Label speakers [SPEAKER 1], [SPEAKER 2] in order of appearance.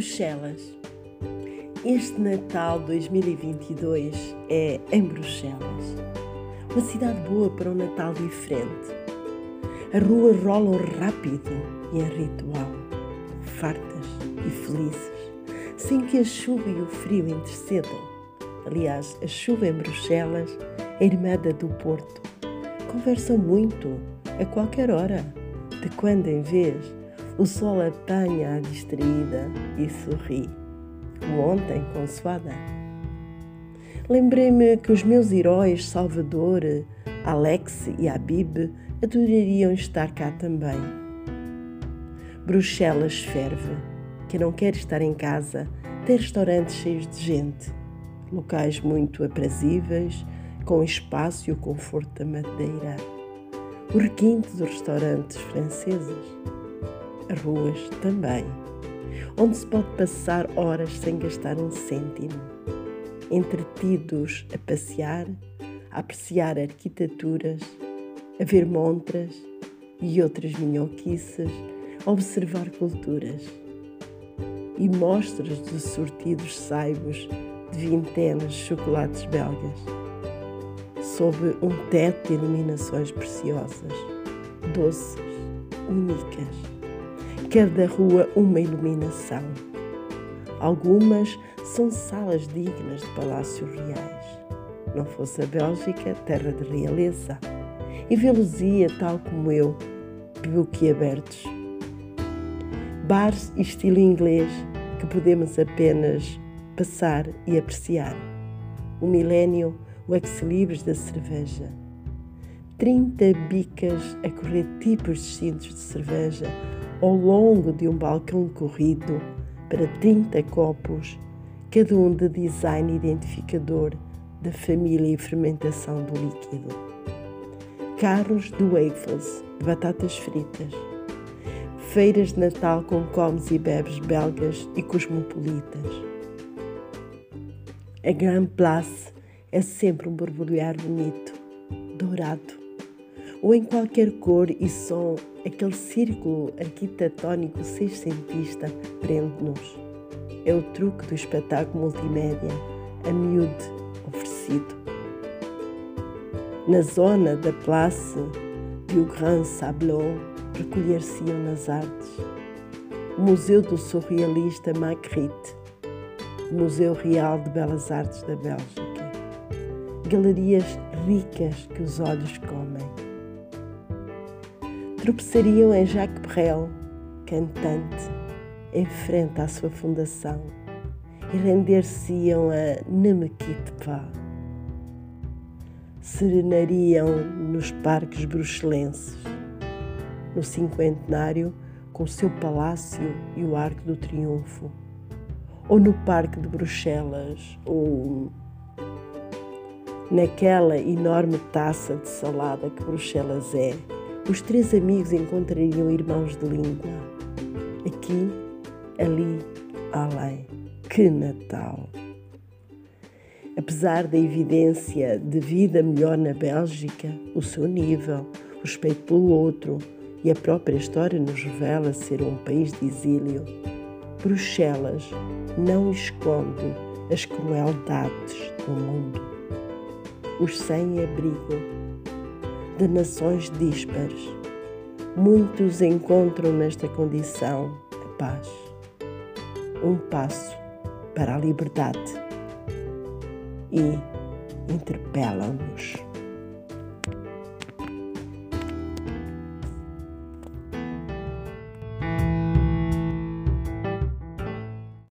[SPEAKER 1] Bruxelas. Este Natal 2022 é em Bruxelas. Uma cidade boa para um Natal diferente. As ruas rolam rápido e em ritual, fartas e felizes, sem que a chuva e o frio intercedam. Aliás, a chuva em Bruxelas é irmã do Porto. Conversam muito, a qualquer hora, de quando em vez o sol apanha a distraída e sorri, como ontem com suada. Lembrei-me que os meus heróis Salvador, Alex e Habib adorariam estar cá também. Bruxelas ferve. Quem não quer estar em casa tem restaurantes cheios de gente, locais muito aprazíveis, com espaço e o conforto da madeira, o requinte dos restaurantes franceses ruas também, onde se pode passar horas sem gastar um cêntimo, entretidos a passear, a apreciar arquiteturas, a ver montras e outras minhoquices, a observar culturas e mostras de sortidos saibos de vintenas de chocolates belgas, sob um teto de iluminações preciosas, doces, únicas cada rua uma iluminação. Algumas são salas dignas de palácios reais. Não fosse a Bélgica terra de realeza, e vê-los-ia, tal como eu, abertos. Bares estilo inglês que podemos apenas passar e apreciar. O milénio, o ex-libris da cerveja. Trinta bicas a correr tipos distintos de cerveja ao longo de um balcão corrido para 30 copos, cada um de design identificador da família e fermentação do líquido. Carros de waffles, batatas fritas. Feiras de Natal com comes e bebes belgas e cosmopolitas. A Grand Place é sempre um borbulhar bonito, dourado, ou em qualquer cor e som, aquele círculo arquitetónico seiscentista prende-nos. É o truque do espetáculo multimédia, a miúde oferecido. Na zona da Place du Grand Sablon recolher-se-iam nas artes. O Museu do Surrealista Magritte, Museu Real de Belas Artes da Bélgica, galerias ricas que os olhos comem tropeçariam em Jacques Brel, cantante, em frente à sua fundação, e render-se-iam a Ne me quitte pas. Serenariam nos parques bruxelenses, no cinquentenário com o seu palácio e o Arco do Triunfo, ou no Parque de Bruxelas, ou naquela enorme taça de salada que Bruxelas é os três amigos encontrariam irmãos de língua. Aqui, ali, além. Que Natal! Apesar da evidência de vida melhor na Bélgica, o seu nível, o respeito pelo outro e a própria história nos revela ser um país de exílio, Bruxelas não esconde as crueldades do mundo. Os sem-abrigo de nações díspares. Muitos encontram nesta condição a paz. Um passo para a liberdade e interpelam-nos.